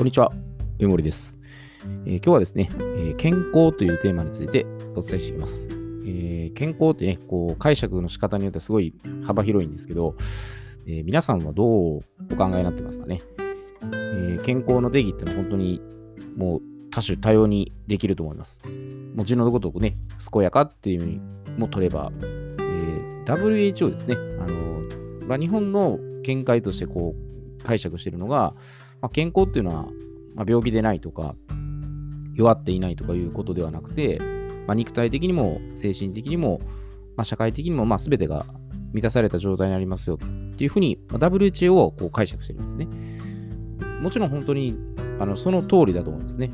こんにちは、上森です、えー今日はですね、えー健康というテーマについてお伝えしていきます。えー健康ってね、こう解釈の仕方によってはすごい幅広いんですけど、え皆さんはどうお考えになってますかね、え健康の定義ってのは本当にもう多種多様にできると思います。もちろんのごとくね、健やかっていう意味も取れば、えー WHO ですね、あのまあ、日本の見解としてこう解釈しているのが、まあ、健康っていうのは、まあ、病気でないとか、弱っていないとかいうことではなくて、まあ、肉体的にも精神的にも、まあ、社会的にも、まあ、全てが満たされた状態になりますよっていうふうに、まあ WHO をこう解釈してるんですね。もちろん本当にあのその通りだと思うんですね。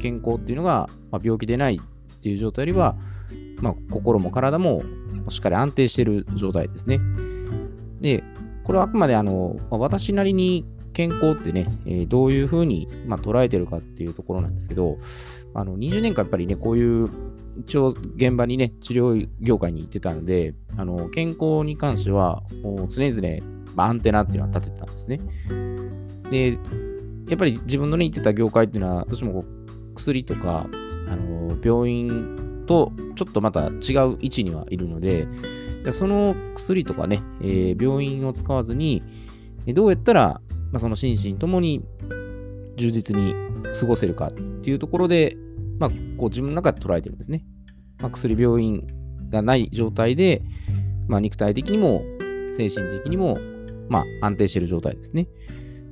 健康っていうのが、まあ、病気でないっていう状態よりは、まあ、心も体もしっかり安定している状態ですね。で、これはあくまであの、まあ私なりに健康ってね、えーどういうふうに、まあ、捉えてるかっていうところなんですけど、あの20年間やっぱりね、こういう一応現場にね、治療業界に行ってたので、あの健康に関してはもう常々、まあ、アンテナっていうのは立ててたんですね。で、やっぱり自分のね、行ってた業界っていうのは、どうしてもこう薬とか、あの病院とちょっとまた違う位置にはいるので、その薬とかね、えー病院を使わずに、どうやったら、まあ、その心身ともに充実に過ごせるかっていうところで、まあ、こう自分の中で捉えてるんですね。まあ、薬、病院がない状態で、まあ、肉体的にも精神的にも、まあ、安定している状態ですね。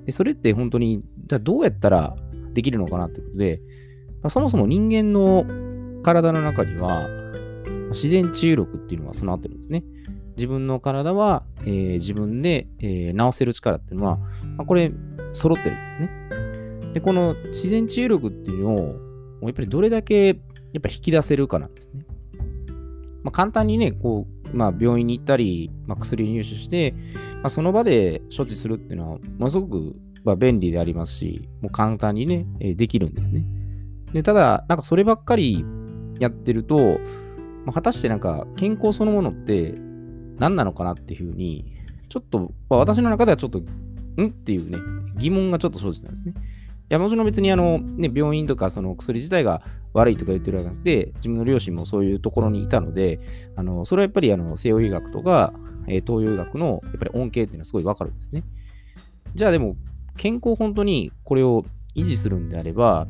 でそれって本当に、じゃどうやったらできるのかなってことで、まあ、そもそも人間の体の中には、自然治癒力っていうのが備わってるんですね。自分の体は、えー自分で、えー治せる力っていうのは、まあ、これ、揃ってるんですね。で、この自然治癒力っていうのを、やっぱりどれだけやっぱ引き出せるかなんですね。まあ、簡単にね、こう、まあ、病院に行ったり、まあ、薬入手して、まあ、その場で処置するっていうのは、ものすごく、まあ、便利でありますし、もう簡単にね、えーできるんですね。でただ、なんかそればっかりやってると、まあ、果たしてなんか健康そのものって何なのかなっていうふうに、ちょっと、ま私の中ではちょっと、ん？っていうね、疑問がちょっと生じたんですね。いや、もちろん別にあの、ね、病院とかその薬自体が悪いとか言ってるわけじゃなくて、自分の両親もそういうところにいたので、あの、それはやっぱりあの、西洋医学とか、え東洋医学のやっぱり恩恵っていうのはすごいわかるんですね。じゃあでも、健康本当にこれを維持するんであれば、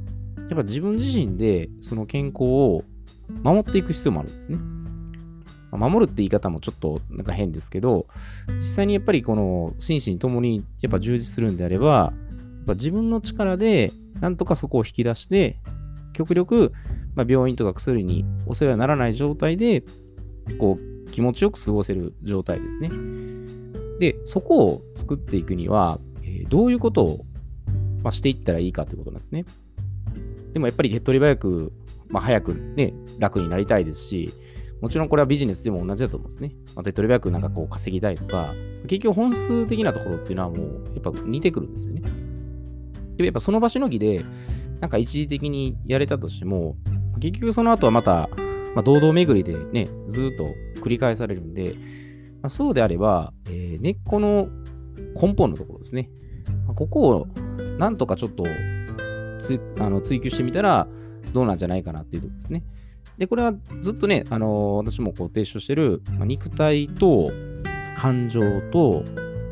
やっぱ自分自身でその健康を守っていく必要もあるんですね。守るって言い方もちょっとなんか変ですけど、実際にやっぱりこの心身ともにやっぱ充実するんであれば、やっぱ自分の力でなんとかそこを引き出して、極力、まあ、病院とか薬にお世話にならない状態で、こう気持ちよく過ごせる状態ですね。で、そこを作っていくには、えーどういうことを、まあ、していったらいいかということなんですね。でもやっぱり手っ取り早く、まあ、早くね、楽になりたいですし、もちろんこれはビジネスでも同じだと思うんですね。まあ、手っ取り早くなんかこう稼ぎたいとか、結局本質的なところっていうのはもうやっぱ似てくるんですよね。でもやっぱその場しのぎで、なんか一時的にやれたとしても、結局その後はまた、まあ、堂々巡りでね、ずっと繰り返されるんで、まあ、そうであれば、えー根っこの根本のところですね。まあここをなんとかちょっとつあの追求してみたらどうなんじゃないかなっていうところですね。で、これはずっとね、あのー私もこう提唱してる、まあ、肉体と感情と、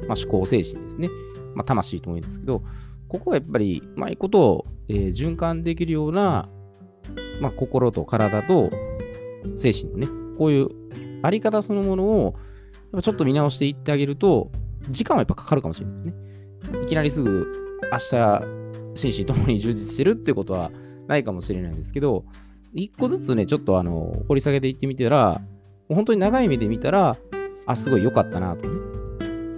まあ、思考精神ですね。まあ、魂とも言うんですけど、ここはやっぱり、うまいことを、えー循環できるような、まあ、心と体と精神のね、こういうあり方そのものを、やっぱちょっと見直していってあげると、時間はやっぱかかるかもしれないですね。いきなりすぐ明日、心身ともに充実してるってことはないかもしれないんですけど、一個ずつね、ちょっとあの、掘り下げていってみたら、もう本当に長い目で見たら、あ、すごい良かったなとね。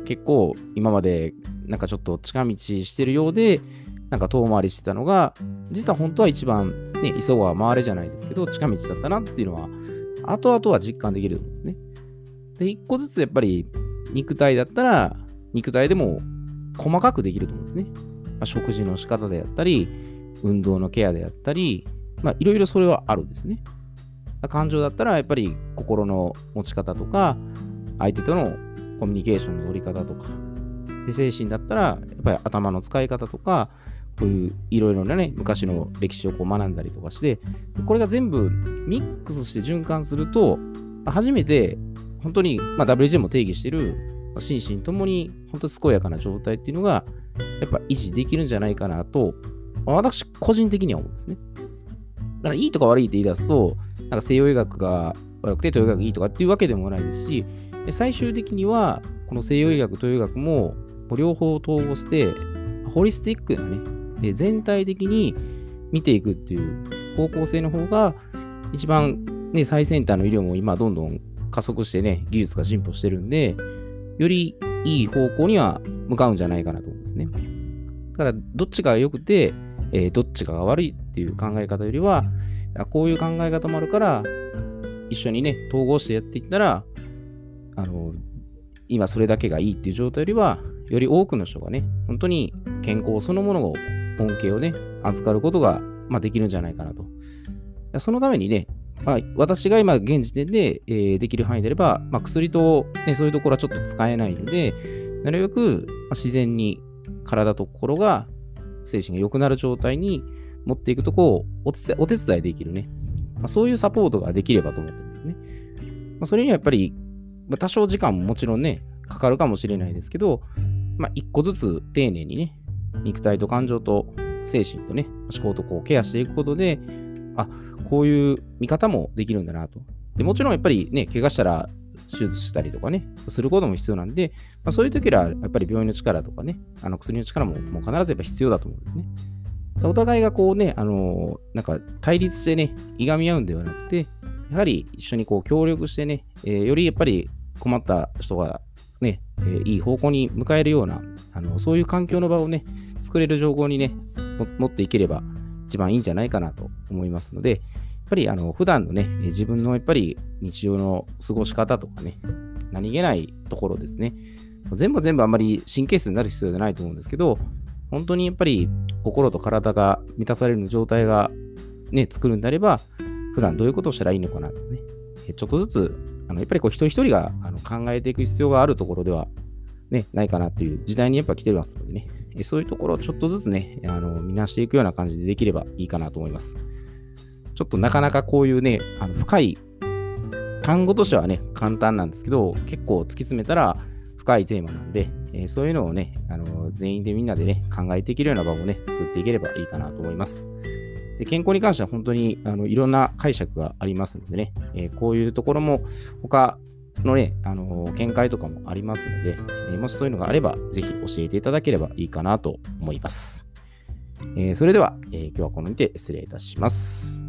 結構今までなんかちょっと近道してるようで、なんか遠回りしてたのが、実は本当は一番ね、急が回れじゃないですけど、近道だったなっていうのは、後々は実感できると思うんですね。で、一個ずつやっぱり肉体だったら、肉体でも細かくできると思うんですね。まあ、食事の仕方であったり、運動のケアであったり、まあ、いろいろそれはあるんですね。感情だったら、やっぱり心の持ち方とか、相手とのコミュニケーションの取り方とか、で精神だったら、やっぱり頭の使い方とか、こういういろいろなね、昔の歴史をこう学んだりとかして、これが全部ミックスして循環すると、初めて本当に、まあ、WJ も定義している心身ともに本当健やかな状態っていうのがやっぱ維持できるんじゃないかなと、私個人的には思うんですね。だからいいとか悪いって言い出すと、なんか西洋医学が悪くて東洋医学がいいとかっていうわけでもないですし、最終的にはこの西洋医学、東洋医学も両方統合して、ホリスティックなね、全体的に見ていくっていう方向性の方が、一番、ね、最先端の医療も今どんどん加速してね、技術が進歩してるんで、よりいい方向には向かうんじゃないかなと思うんですね。だから、どっちが良くて、えー、どっちかが悪いっていう考え方よりは、こういう考え方もあるから、一緒にね、統合してやっていったら、あの、今それだけがいいっていう状態よりは、より多くの人がね、本当に健康そのものを、恩恵をね、預かることが、まあ、できるんじゃないかなと。そのためにね、まあ、私が今現時点で、えー、できる範囲であれば、まあ、薬と、ね、そういうところはちょっと使えないので、なるべく、まあ、自然に体と心が、精神が良くなる状態に持っていくとこをお手伝いできるね、まあ、そういうサポートができればと思ってるんですね。まあ、それにはやっぱり、まあ、多少時間ももちろんね、かかるかもしれないですけど、まあ、一個ずつ丁寧にね、肉体と感情と精神とね、思考とこうケアしていくことで、あ、こういう見方もできるんだなと。でもちろんやっぱりね、怪我したら手術したりとかね、することも必要なんで、まあ、そういう時はやっぱり病院の力とかね、あの薬の力ももう必ずやっぱ必要だと思うんですね。お互いがこうね、あのー、なんか対立してね、いがみ合うんではなくて、やはり一緒にこう協力してね、えー、よりやっぱり困った人がね、えー、いい方向に向かえるような、あのそういう環境の場をね、作れる情報にね、持っていければ一番いいんじゃないかなと思いますので、やっぱりあの普段のね、自分のやっぱり日常の過ごし方とかね、何気ないところですね、全部全部あんまり神経質になる必要じゃないと思うんですけど、本当にやっぱり心と体が満たされる状態がね、作るんであれば、普段どういうことをしたらいいのかなとね、ちょっとずつ、あのやっぱりこう一人一人があの考えていく必要があるところでは、ね、ないかなっていう時代にやっぱ来てますのでね、そういうところをちょっとずつね、あの見直していくような感じでできればいいかなと思います。ちょっとなかなかこういうね、あの深い、単語としてはね、簡単なんですけど、結構突き詰めたら深いテーマなんで、えー、そういうのをね、あの全員でみんなでね、考えていけるような場をね、作っていければいいかなと思います。で健康に関しては本当にあのいろんな解釈がありますのでね、えー、こういうところも他のね、あの、見解とかもありますので、えー、もしそういうのがあれば、ぜひ教えていただければいいかなと思います。えー、それでは、え今日はこのにて失礼いたします。